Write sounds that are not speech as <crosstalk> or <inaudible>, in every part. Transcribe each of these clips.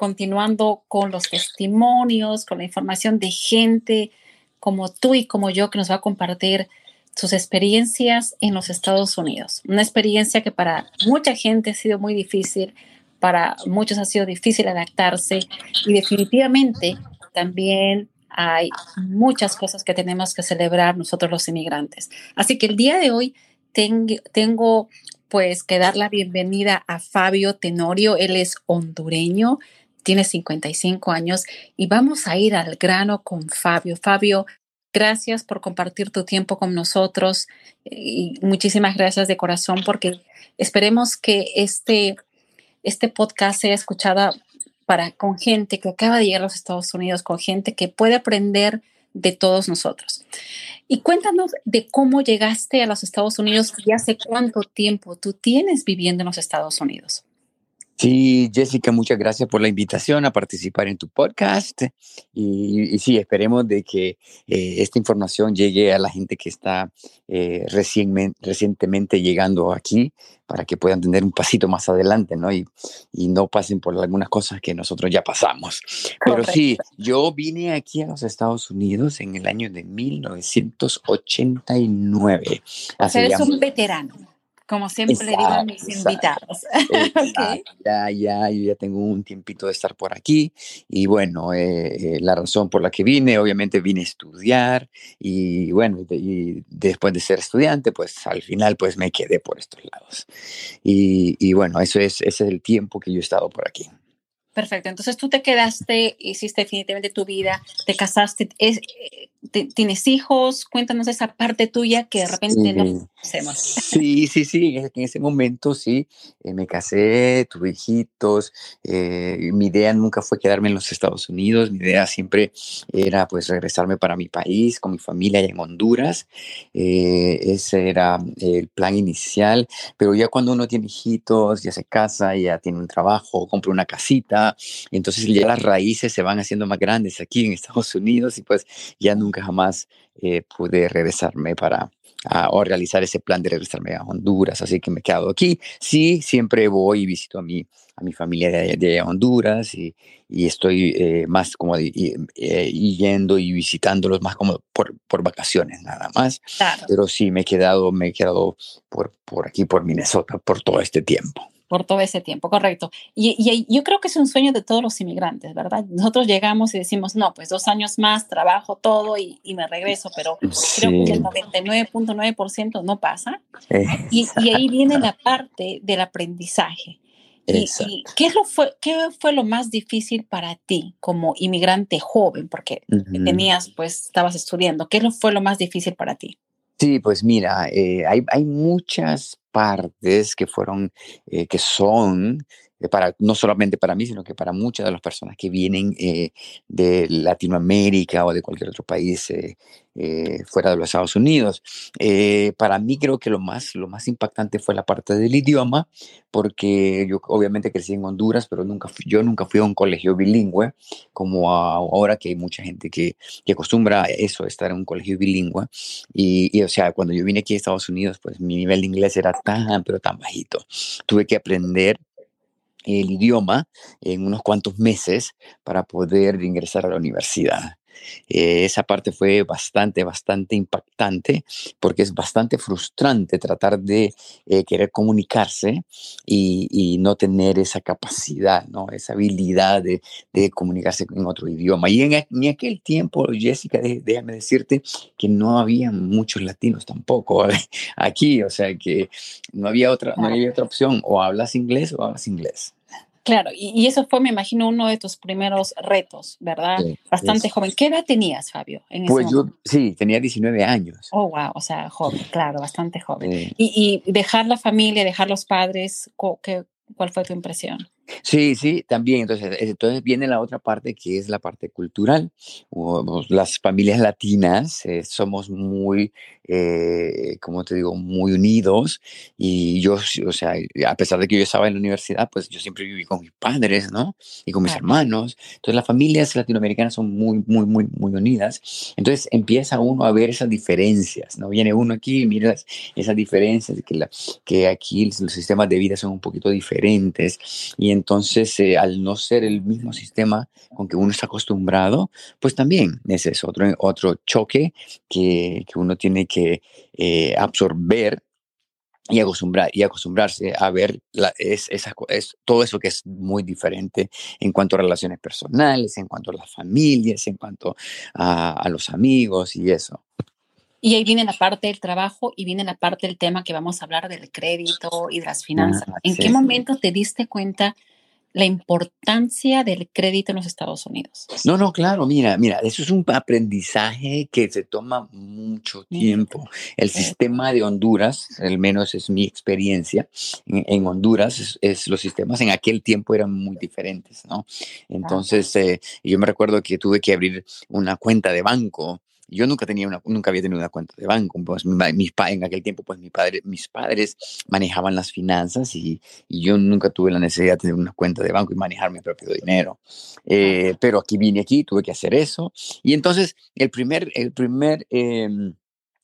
Continuando con los testimonios, con la información de gente como tú y como yo que nos va a compartir sus experiencias en los Estados Unidos. Una experiencia que para mucha gente ha sido muy difícil, para muchos ha sido difícil adaptarse y definitivamente también hay muchas cosas que tenemos que celebrar nosotros los inmigrantes. Así que el día de hoy tengo pues que dar la bienvenida a Fabio Tenorio. Él es hondureño, tiene 55 años y vamos a ir al grano con Fabio. Fabio, gracias por compartir tu tiempo con nosotros y muchísimas gracias de corazón porque esperemos que este, este podcast sea escuchado para, con gente que acaba de llegar a los Estados Unidos, con gente que puede aprender de todos nosotros. Y cuéntanos de cómo llegaste a los Estados Unidos y hace cuánto tiempo tú tienes viviendo en los Estados Unidos. Sí, Jessica, muchas gracias por la invitación a participar en tu podcast. Y, sí, esperemos de que eh, esta información llegue a la gente que está eh, recientemente llegando aquí para que puedan tener un pasito más adelante, ¿no? Y, y no pasen por algunas cosas que nosotros ya pasamos. Pero sí, yo vine aquí a los Estados Unidos en el año de 1989. O sea, eres un veterano como siempre le digo a mis invitados. <laughs> Ya, ya, yo ya tengo un tiempito de estar por aquí y bueno, eh, eh, la razón por la que vine, obviamente vine a estudiar y bueno, y después de ser estudiante, pues al final pues me quedé por estos lados. Y, y bueno, eso es, ese es el tiempo que yo he estado por aquí. Perfecto. Entonces tú te quedaste, hiciste definitivamente tu vida, te casaste, es, tienes hijos. Cuéntanos esa parte tuya que de repente no hacemos. Sí, sí, sí. En ese momento sí, eh, me casé, tuve hijitos. Eh, mi idea nunca fue quedarme en los Estados Unidos. Mi idea siempre era pues regresarme para mi país con mi familia en Honduras. Eh, ese era el plan inicial. Pero ya cuando uno tiene hijitos, ya se casa, ya tiene un trabajo, compra una casita entonces ya las raíces se van haciendo más grandes aquí en Estados Unidos y pues ya nunca jamás eh, pude regresarme para o realizar ese plan de regresarme a Honduras, así que me he quedado aquí. Sí, siempre voy y visito a mi, a mi familia de, Honduras y, y estoy eh, más como eh, yendo y visitándolos más como por, por vacaciones nada más. Pero sí, me he quedado, me he quedado por, por aquí, por Minnesota, por todo este tiempo por todo ese tiempo, correcto. Y, yo creo que es un sueño de todos los inmigrantes, ¿verdad? Nosotros llegamos y decimos, no, pues dos años más, trabajo todo y, me regreso, pero creo que el 99.9% no pasa. Y, ahí viene la parte del aprendizaje. Y, ¿qué, es lo fue, ¿Qué fue lo más difícil para ti como inmigrante joven? Porque tenías, pues, estabas estudiando. ¿Qué fue lo más difícil para ti? Sí, pues mira, eh, hay, hay, muchas partes que fueron, eh, que son para, no solamente para mí, sino que para muchas de las personas que vienen eh, de Latinoamérica o de cualquier otro país fuera de los Estados Unidos. para mí creo que lo más, lo más impactante fue la parte del idioma, porque yo obviamente crecí en Honduras, pero nunca yo nunca fui a un colegio bilingüe, como ahora que hay mucha gente que, que acostumbra a eso, estar en un colegio bilingüe. Y, y, o sea, cuando yo vine aquí a Estados Unidos, pues mi nivel de inglés era tan, pero tan bajito. Tuve que aprender el idioma en unos cuantos meses para poder ingresar a la universidad. Eh, esa parte fue bastante, bastante impactante porque es bastante frustrante tratar de eh, querer comunicarse y, no tener esa capacidad, ¿no? esa habilidad de, comunicarse en otro idioma. Y en, aquel tiempo, Jessica, déjame decirte que no había muchos latinos tampoco <laughs> aquí, o sea que no había otra, no había otra opción, o hablas inglés o hablas inglés. Claro, y, eso fue, me imagino, uno de tus primeros retos, ¿verdad? Bastante joven. ¿Qué edad tenías, Fabio? En pues yo, sí, tenía 19 años. Oh, wow, o sea, joven, claro, bastante joven. Y, y, dejar la familia, dejar los padres, ¿qué, ¿cuál fue tu impresión? Sí, sí, también. Entonces, entonces viene la otra parte que es la parte cultural. Las familias latinas eh, somos muy, eh, como te digo, muy unidos. Y yo, o sea, a pesar de que yo estaba en la universidad, pues yo siempre viví con mis padres, ¿no? Y con mis hermanos. Entonces, las familias latinoamericanas son muy, muy, muy, muy unidas. Entonces, empieza uno a ver esas diferencias, ¿no? Viene uno aquí y mira esas diferencias, que, la, que aquí los sistemas de vida son un poquito diferentes. Y entonces, eh, al no ser el mismo sistema con que uno está acostumbrado, pues también ese es otro, otro choque que, que uno tiene que eh, absorber y, acostumbrar, y acostumbrarse a ver es, es todo eso que es muy diferente en cuanto a relaciones personales, en cuanto a las familias, en cuanto a, a los amigos y eso. Y ahí viene la parte del trabajo y viene la parte del tema que vamos a hablar del crédito y de las finanzas. Ah, ¿En qué momento te diste cuenta la importancia del crédito en los Estados Unidos. No, no, claro, mira, mira, eso es un aprendizaje que se toma mucho tiempo. El sistema de Honduras, al menos es mi experiencia, en, Honduras es, los sistemas en aquel tiempo eran muy diferentes, ¿no? Entonces, eh, yo me recuerdo que tuve que abrir una cuenta de banco yo nunca, tenía una, nunca había tenido una cuenta de banco. Pues, mis, en aquel tiempo, pues mi padre, mis padres manejaban las finanzas y, y, yo nunca tuve la necesidad de tener una cuenta de banco y manejar mi propio dinero. Eh, pero aquí vine aquí, tuve que hacer eso. Y entonces, el primer, el primer eh,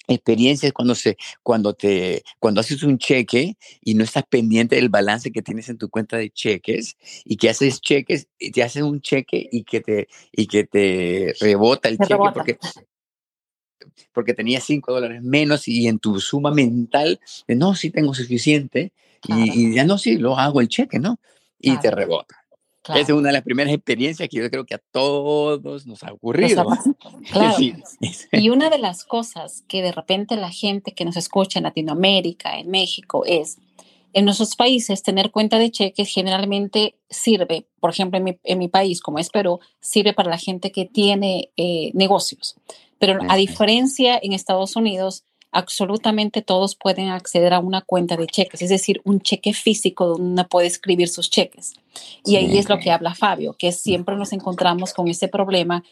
experiencia es cuando se cuando te cuando haces un cheque y no estás pendiente del balance que tienes en tu cuenta de cheques y que haces cheques y te haces un cheque y que te y que te rebota el cheque porque <laughs> porque tenía 5 dólares menos y en tu suma mental, no, sí tengo suficiente, y, ya no, sí, lo hago el cheque, ¿no? Y te rebota. Esa es una de las primeras experiencias que yo creo que a todos nos ha ocurrido. <laughs> Claro. Y una de las cosas que de repente la gente que nos escucha en Latinoamérica, en México, es, en nuestros países, tener cuenta de cheques generalmente sirve, por ejemplo, en mi, en mi país, como es Perú, sirve para la gente que tiene eh, negocios. Pero a diferencia en Estados Unidos, absolutamente todos pueden acceder a una cuenta de cheques, es decir, un cheque físico donde uno puede escribir sus cheques. Y ahí es lo que habla Fabio, que siempre nos encontramos con ese problema.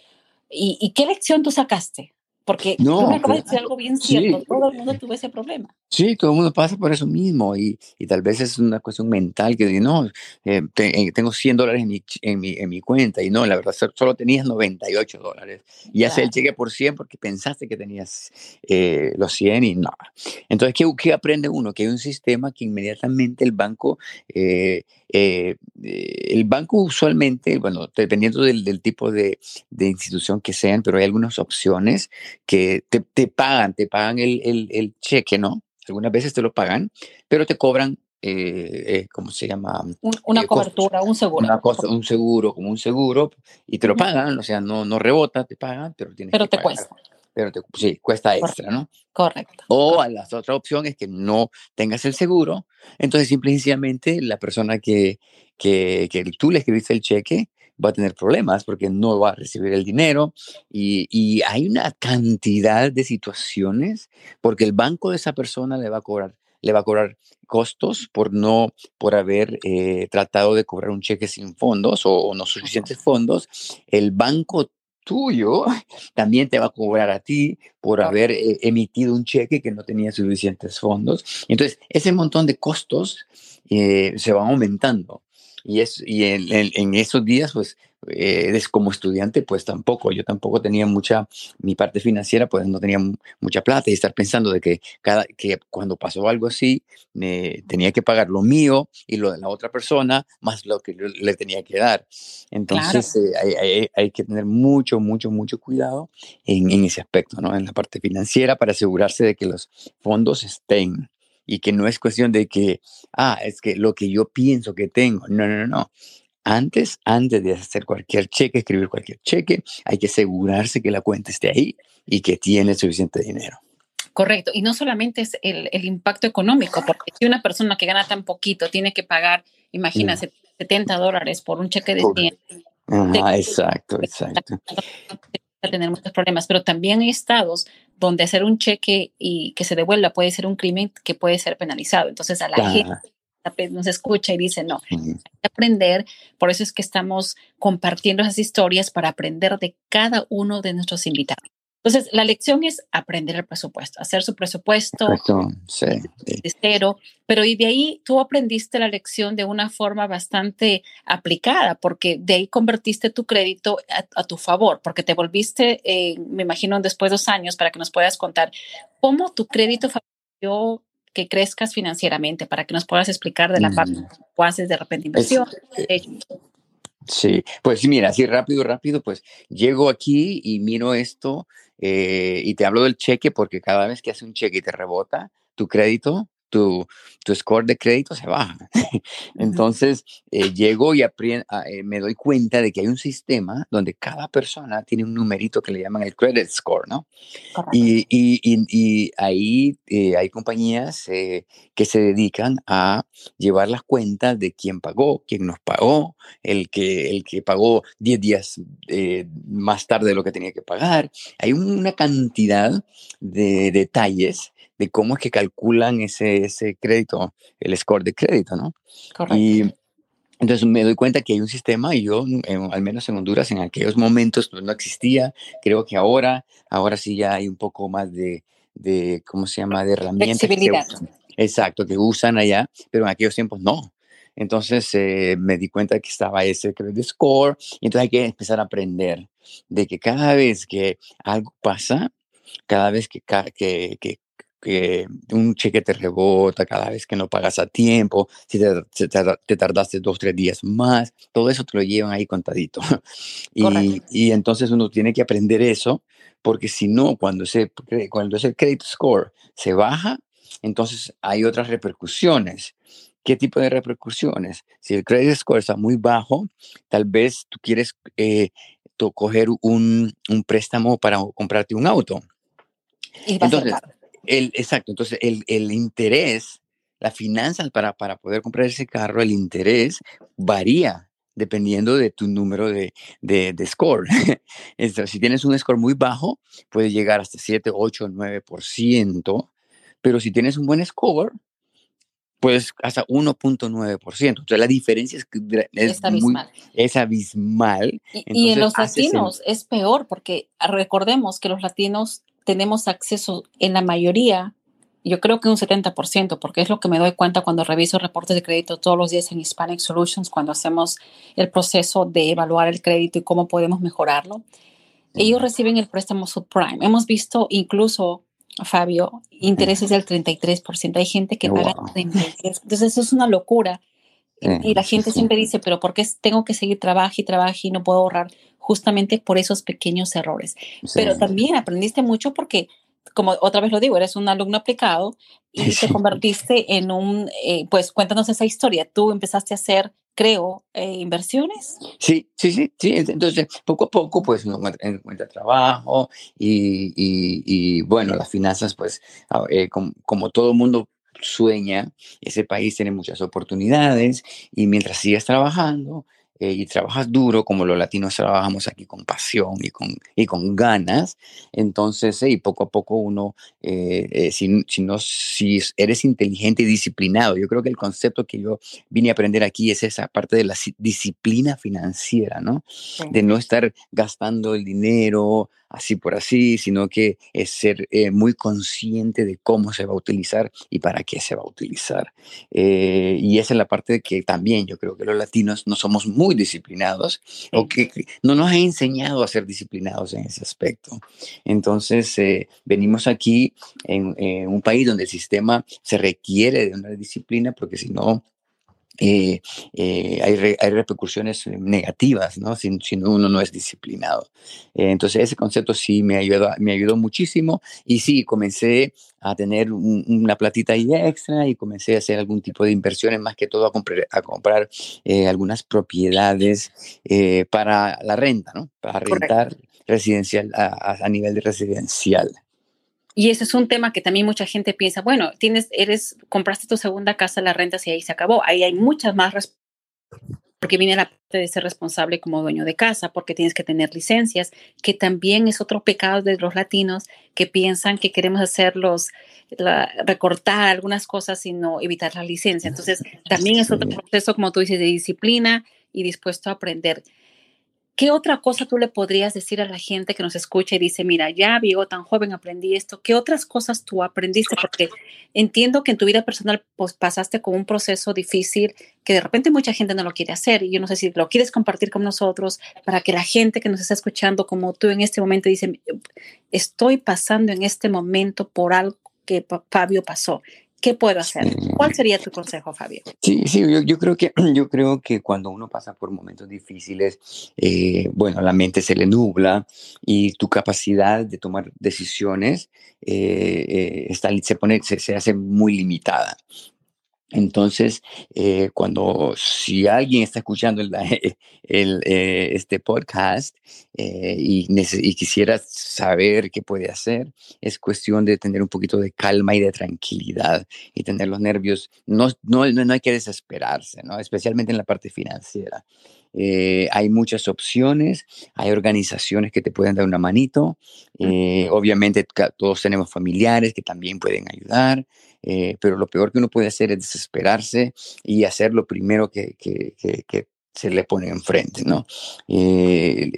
¿Y, y qué lección tú sacaste? Porque no, tú me acabas de decir algo bien cierto, todo el mundo tuvo ese problema. Sí, todo el mundo pasa por eso mismo y, y tal vez es una cuestión mental que no, eh, eh, tengo 100 dólares en mi, en, mi, en mi, cuenta y no, la verdad solo tenías 98 dólares y hace el cheque por 100 porque pensaste que tenías eh, los 100 y no. Entonces, ¿qué, ¿qué, aprende uno? Que hay un sistema que inmediatamente el banco, el banco usualmente, bueno, dependiendo del, del tipo de, de, institución que sean, pero hay algunas opciones que te, te pagan, te pagan el, el, el cheque, ¿no? Algunas veces te lo pagan, pero te cobran eh, eh, ¿cómo se llama? una eh, cobertura, un seguro. Una cosa, un seguro, como un seguro, y te lo pagan, o sea, no, no rebota, te pagan, pero tienes pero te cuesta. Pero te, sí, cuesta extra, ¿no? Correcto. O a la otra opción es que no tengas el seguro, entonces simple y sencillamente la persona que, que, que tú le escribiste el cheque va a tener problemas porque no va a recibir el dinero y, y, hay una cantidad de situaciones porque el banco de esa persona le va a cobrar le va a cobrar costos por no por haber eh, tratado de cobrar un cheque sin fondos o, no suficientes fondos el banco tuyo también te va a cobrar a ti por haber eh, emitido un cheque que no tenía suficientes fondos. Entonces, ese montón de costos eh, se van aumentando. Y, es, y en, esos días, pues, eh, como estudiante, pues tampoco, yo tampoco tenía mucha, mi parte financiera, pues no tenía mucha plata y estar pensando de que, cada, que cuando pasó algo así, tenía que pagar lo mío y lo de la otra persona, más lo que le tenía que dar. Entonces, eh, hay, que tener mucho, mucho, mucho cuidado en, en ese aspecto, ¿no? En la parte financiera para asegurarse de que los fondos estén y que no es cuestión de que, ah, es que lo que yo pienso que tengo. No, no, no. Antes, antes de hacer cualquier cheque, escribir cualquier cheque, hay que asegurarse que la cuenta esté ahí y que tiene suficiente dinero. Correcto. Y no solamente es el, el impacto económico, porque si una persona que gana tan poquito tiene que pagar, imagínate, 70 dólares por un cheque de 100. exacto, exacto. <laughs> Tener muchos problemas, pero también hay estados donde hacer un cheque y que se devuelva puede ser un crimen que puede ser penalizado. Entonces a la gente nos escucha y dice, no, hay que aprender, por eso es que estamos compartiendo esas historias para aprender de cada uno de nuestros invitados. Entonces, la lección es aprender el presupuesto, hacer su presupuesto de cero, pero y de ahí tú aprendiste la lección de una forma bastante aplicada, porque de ahí convertiste tu crédito a, tu favor, porque te volviste, eh, me imagino, después de dos años, para que nos puedas contar cómo tu crédito favoreció que crezcas financieramente, para que nos puedas explicar de la parte que haces de repente inversión. Sí, pues mira, así rápido, rápido, pues llego aquí y miro esto eh, y te hablo del cheque porque cada vez que hace un cheque y te rebota tu crédito, tu, tu score de crédito se baja. <laughs> Entonces, eh, llego y eh, me doy cuenta de que hay un sistema donde cada persona tiene un numerito que le llaman el credit score, ¿no? Y, y, y, ahí eh, hay compañías que se dedican a llevar las cuentas de quién pagó, quién nos pagó, el que, el que pagó 10 días más tarde de lo que tenía que pagar. Hay una cantidad de detalles de cómo es que calculan ese, ese crédito, el score de crédito, ¿no? Correcto. Y entonces me doy cuenta que hay un sistema y yo, al menos en Honduras, en aquellos momentos no existía. Creo que ahora, ahora sí ya hay un poco más de, de ¿cómo se llama?, de herramientas. Flexibilidad. exacto, que usan allá, pero en aquellos tiempos no. Entonces eh, me di cuenta que estaba ese credit score y entonces hay que empezar a aprender de que cada vez que algo pasa, cada vez que, que, que que un cheque te rebota cada vez que no pagas a tiempo, si te, te, tardaste dos, tres días más, todo eso te lo llevan ahí contadito. <laughs> Y, y, entonces uno tiene que aprender eso, porque si no, cuando ese, cuando ese credit score se baja, entonces hay otras repercusiones. ¿Qué tipo de repercusiones? Si el credit score está muy bajo, tal vez tú quieres eh, coger un, un préstamo para comprarte un auto. Y entonces, el, exacto, entonces el, el interés, la finanza para, para poder comprar ese carro, el interés varía dependiendo de tu número de, de, de score. <laughs> si tienes un score muy bajo, puede llegar hasta 7, 8, 9%, pero si tienes un buen score, pues hasta 1.9%. Entonces la diferencia es, es, abismal. es abismal. Y, en los latinos es peor porque recordemos que los latinos tenemos acceso en la mayoría, yo creo que un 70%, porque es lo que me doy cuenta cuando reviso reportes de crédito todos los días en Hispanic Solutions, cuando hacemos el proceso de evaluar el crédito y cómo podemos mejorarlo. Ellos reciben el préstamo subprime. Hemos visto incluso, Fabio, intereses del 33%. Hay gente que paga 33%. Entonces, eso es una locura. Y la gente siempre dice, pero ¿por qué tengo que seguir trabajo y trabajo y no puedo ahorrar? justamente por esos pequeños errores. Pero también aprendiste mucho porque, como otra vez lo digo, eres un alumno aplicado y te convertiste en un, eh, pues cuéntanos esa historia. Tú empezaste a hacer, creo, eh, inversiones. Sí, sí, sí, sí. Entonces, poco a poco, pues uno encuentra, trabajo y, y, bueno, las finanzas, pues, eh, como, como todo mundo sueña, ese país tiene muchas oportunidades y mientras sigas trabajando, eh, y trabajas duro, como los latinos trabajamos aquí con pasión y con, y con ganas, entonces, y poco a poco uno, eh, eh, si, si, no, si eres inteligente y disciplinado, yo creo que el concepto que yo vine a aprender aquí es esa parte de la disciplina financiera, ¿no? De no estar gastando el dinero así por así, sino que es ser muy consciente de cómo se va a utilizar y para qué se va a utilizar. y esa es la parte de que también yo creo que los latinos no somos muy disciplinados o que no nos ha enseñado a ser disciplinados en ese aspecto. Entonces, eh, venimos aquí en, un país donde el sistema se requiere de una disciplina porque si no, eh, eh, hay, hay, repercusiones negativas, ¿no? Si, si, uno no es disciplinado. entonces, ese concepto sí me ayudó, me ayudó muchísimo y sí, comencé a tener una platita ahí extra y comencé a hacer algún tipo de inversiones, más que todo a comprar, a comprar eh, algunas propiedades eh, para la renta, ¿no? Para rentar residencial a, a, nivel de residencial. Y ese es un tema que también mucha gente piensa, bueno, tienes, eres, compraste tu segunda casa, la renta y ahí se acabó. Ahí hay muchas más porque viene la parte de ser responsable como dueño de casa, porque tienes que tener licencias, que también es otro pecado de los latinos que piensan que queremos hacerlos, recortar algunas cosas y no evitar la licencia. Entonces, también es otro proceso, como tú dices, de disciplina y dispuesto a aprender. ¿Qué otra cosa tú le podrías decir a la gente que nos escucha y dice, mira, ya vivo tan joven, aprendí esto? ¿Qué otras cosas tú aprendiste? Porque entiendo que en tu vida personal pues, pasaste con un proceso difícil que de repente mucha gente no lo quiere hacer y yo no sé si lo quieres compartir con nosotros para que la gente que nos está escuchando como tú en este momento dice, estoy pasando en este momento por algo que Fabio pasó. ¿Qué puedo hacer? ¿Cuál sería tu consejo, Fabio? Sí, sí, yo, yo, creo, que, <clears throat> yo creo que cuando uno pasa por momentos difíciles, eh, bueno, la mente se le nubla y tu capacidad de tomar decisiones eh, eh, está, se, pone, se, se hace muy limitada. Entonces, eh, cuando si alguien está escuchando el, eh, este podcast eh, y, y, quisiera saber qué puede hacer, es cuestión de tener un poquito de calma y de tranquilidad y tener los nervios. No, no, no hay que desesperarse, ¿no? especialmente en la parte financiera. hay muchas opciones, hay organizaciones que te pueden dar una manito. obviamente todos tenemos familiares que también pueden ayudar. Eh, pero lo peor que uno puede hacer es desesperarse y hacer lo primero que, que, que, se le pone enfrente, ¿no? Eh,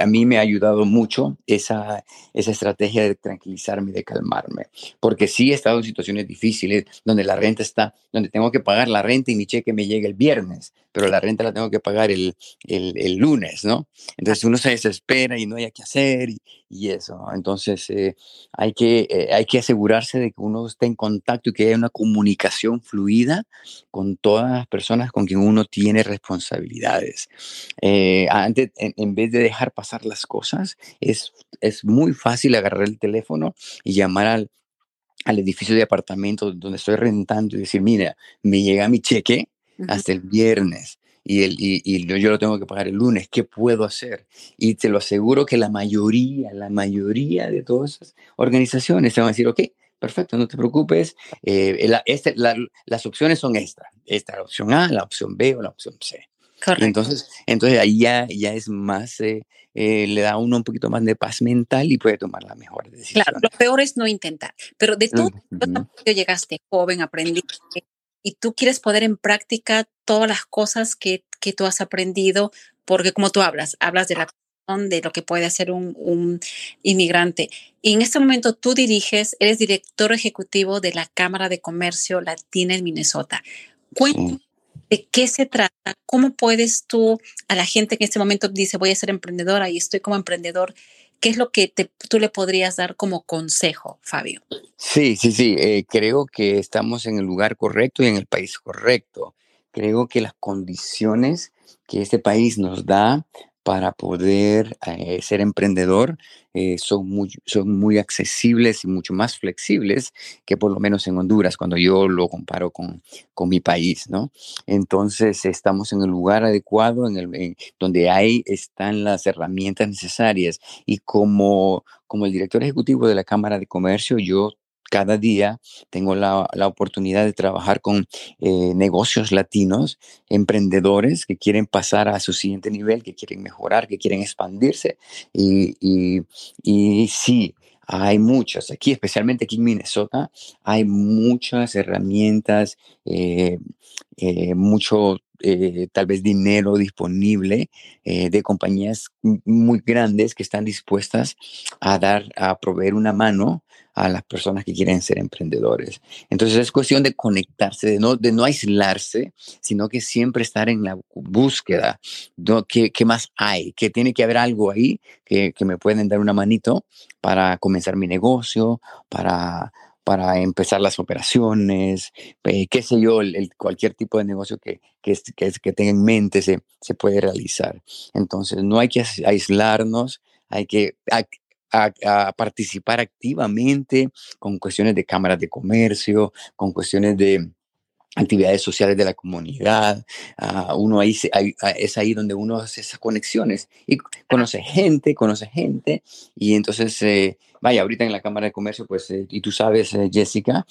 a mí me ha ayudado mucho esa, esa estrategia de tranquilizarme, de calmarme, porque sí he estado en situaciones difíciles donde la renta está, donde tengo que pagar la renta y mi cheque me llega el viernes, pero la renta la tengo que pagar el, el, el lunes, ¿no? Entonces uno se desespera y no hay qué hacer y, y eso. Entonces eh, hay, que, eh, hay que asegurarse de que uno esté en contacto y que haya una comunicación fluida con todas las personas con quien uno tiene responsabilidades. Eh, antes, en, vez de dejar pasar las cosas, es, es muy fácil agarrar el teléfono y llamar al, al edificio de apartamento donde estoy rentando y decir, mira, me llega mi cheque hasta el viernes y, el, y, yo lo tengo que pagar el lunes, ¿qué puedo hacer? Y te lo aseguro que la mayoría, la mayoría de todas esas organizaciones te van a decir, ok, perfecto, no te preocupes, eh, este, las opciones son estas, esta la opción A, la opción B o la opción C. Correcto. Entonces, entonces ahí ya, ya es más, eh, eh, le da a uno un poquito más de paz mental y puede tomar la mejor decisión. Claro, lo peor es no intentar, pero de todo, uh llegaste joven, aprendiste, y tú quieres poner en práctica todas las cosas que, que tú has aprendido, porque como tú hablas, hablas de la de lo que puede hacer un, un, inmigrante. Y en este momento tú diriges, eres director ejecutivo de la Cámara de Comercio Latina en Minnesota. Cuéntame de qué se trata, cómo puedes tú a la gente que en este momento dice voy a ser emprendedora y estoy como emprendedor, ¿Qué es lo que tú le podrías dar como consejo, Fabio? Sí, sí, sí. Eh, creo que estamos en el lugar correcto y en el país correcto. Creo que las condiciones que este país nos da para poder eh, ser emprendedor eh, son, muy, son muy accesibles y mucho más flexibles que por lo menos en Honduras, cuando yo lo comparo con, con mi país, ¿no? Entonces estamos en el lugar adecuado, en el, donde hay, están las herramientas necesarias y como, como el director ejecutivo de la Cámara de Comercio, yo cada día tengo la, la oportunidad de trabajar con eh, negocios latinos, emprendedores que quieren pasar a su siguiente nivel, que quieren mejorar, que quieren expandirse. Y, y, y sí, hay muchas, aquí especialmente aquí en Minnesota, hay muchas herramientas, eh, eh, mucho tal vez dinero disponible de compañías muy grandes que están dispuestas a dar, a proveer una mano a las personas que quieren ser emprendedores. Entonces es cuestión de conectarse, de no, de no aislarse, sino que siempre estar en la búsqueda. de ¿Qué, ¿Qué, más hay? Que tiene que haber algo ahí que, que me pueden dar una manito para comenzar mi negocio, para para empezar las operaciones, eh, qué sé yo, cualquier tipo de negocio que, que, que, que tenga en mente se, se puede realizar. Entonces, no hay que aislarnos, hay que a, participar activamente con cuestiones de cámaras de comercio, con cuestiones de actividades sociales de la comunidad. Ah, uno ahí ah, es ahí donde uno hace esas conexiones y conoce gente, conoce gente y entonces eh, vaya, ahorita en la Cámara de Comercio, pues, eh, y tú sabes, eh, Jessica,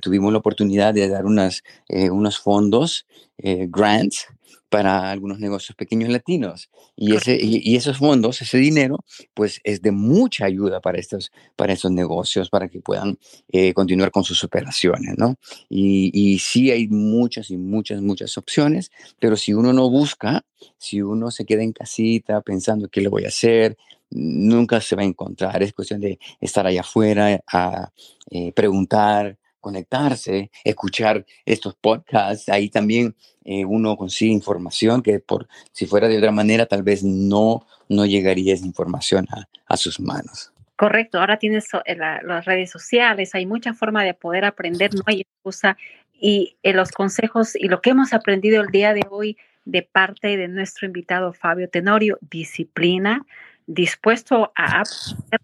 tuvimos la oportunidad de dar unas, unos fondos, grants, para algunos negocios pequeños latinos. Y, ese, y, esos fondos, ese dinero, pues es de mucha ayuda para estos, para estos negocios, para que puedan eh, continuar con sus operaciones, ¿no? Y, y sí hay muchas y muchas, muchas opciones, pero si uno no busca, si uno se queda en casita pensando qué le voy a hacer, nunca se va a encontrar. Es cuestión de estar allá afuera, a eh, preguntar, conectarse, escuchar estos podcasts. Ahí también eh, uno consigue información que por si fuera de otra manera tal vez no, no llegaría esa información a, a sus manos. Correcto, ahora tienes eh, las redes sociales, hay mucha forma de poder aprender, no hay excusa. Y en los consejos y lo que hemos aprendido el día de hoy de parte de nuestro invitado Fabio Tenorio, disciplina, dispuesto a aprender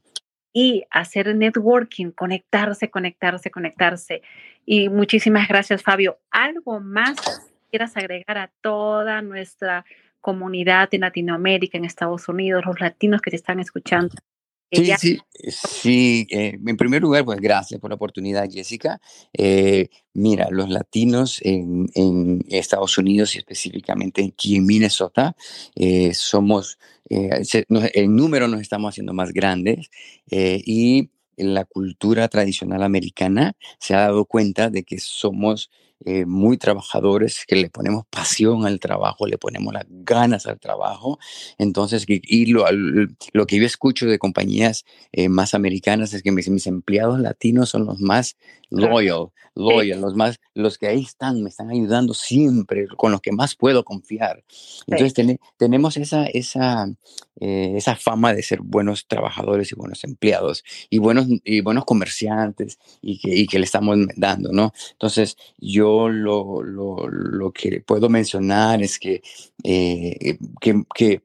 y hacer networking, conectarse, conectarse, conectarse. Y muchísimas gracias, Fabio. ¿Algo más quieras agregar a toda nuestra comunidad en Latinoamérica, en Estados Unidos, los latinos que te están escuchando? Sí, sí, sí. Eh, en primer lugar, pues gracias por la oportunidad, Jessica. Eh, mira, los latinos en, en, Estados Unidos y específicamente aquí en Minnesota eh, somos, en número nos estamos haciendo más grandes y la cultura tradicional americana se ha dado cuenta de que somos eh, muy trabajadores, que le ponemos pasión al trabajo, le ponemos las ganas al trabajo. Entonces, y lo, lo que yo escucho de compañías eh, más americanas es que mis, mis, empleados latinos son los más loyal, loyal, los más, los que ahí están, me están ayudando siempre, con los que más puedo confiar. Entonces, tenemos esa, esa, eh, esa fama de ser buenos trabajadores y buenos empleados y buenos, y buenos comerciantes y que, y que le estamos dando, ¿no? Entonces, yo lo, lo, lo que puedo mencionar es que, eh, que, que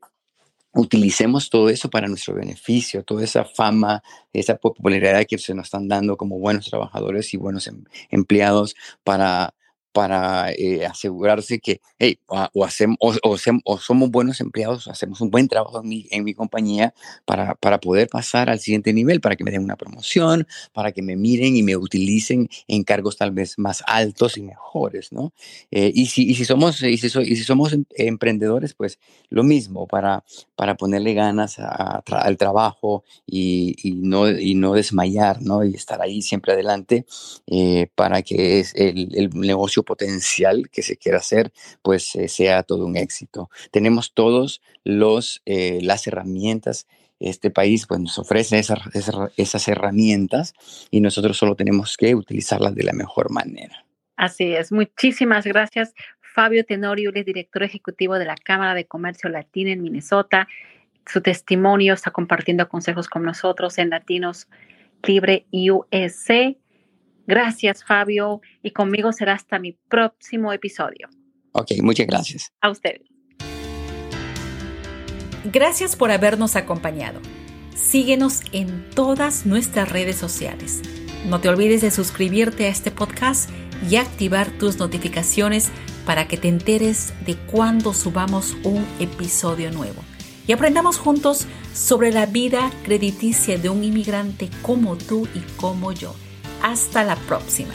utilicemos todo eso para nuestro beneficio, toda esa fama, esa popularidad que se nos están dando como buenos trabajadores y buenos em, empleados para para eh, asegurarse que o, hacemos, o, somos buenos empleados, hacemos un buen trabajo en mi, en mi compañía para, para, poder pasar al siguiente nivel, para que me den una promoción, para que me miren y me utilicen en cargos tal vez más altos y mejores, ¿no? Eh, y, si, y, si somos, y, si y si somos em, emprendedores, pues lo mismo, para, para ponerle ganas al trabajo y, y, no, y no desmayar, ¿no? Y estar ahí siempre adelante eh, para que es el negocio potencial que se quiera hacer, pues eh, sea todo un éxito. Tenemos todos los, eh, las herramientas este país pues, nos ofrece esas, herramientas y nosotros solo tenemos que utilizarlas de la mejor manera. Así es. Muchísimas gracias, Fabio Tenorio, el director ejecutivo de la Cámara de Comercio Latina en Minnesota. Su testimonio está compartiendo consejos con nosotros en Latinos Libre USA. Gracias, Fabio, y conmigo será hasta mi próximo episodio. Ok, muchas gracias. A usted. Gracias por habernos acompañado. Síguenos en todas nuestras redes sociales. No te olvides de suscribirte a este podcast y activar tus notificaciones para que te enteres de cuando subamos un episodio nuevo. Y aprendamos juntos sobre la vida crediticia de un inmigrante como tú y como yo. Hasta la próxima.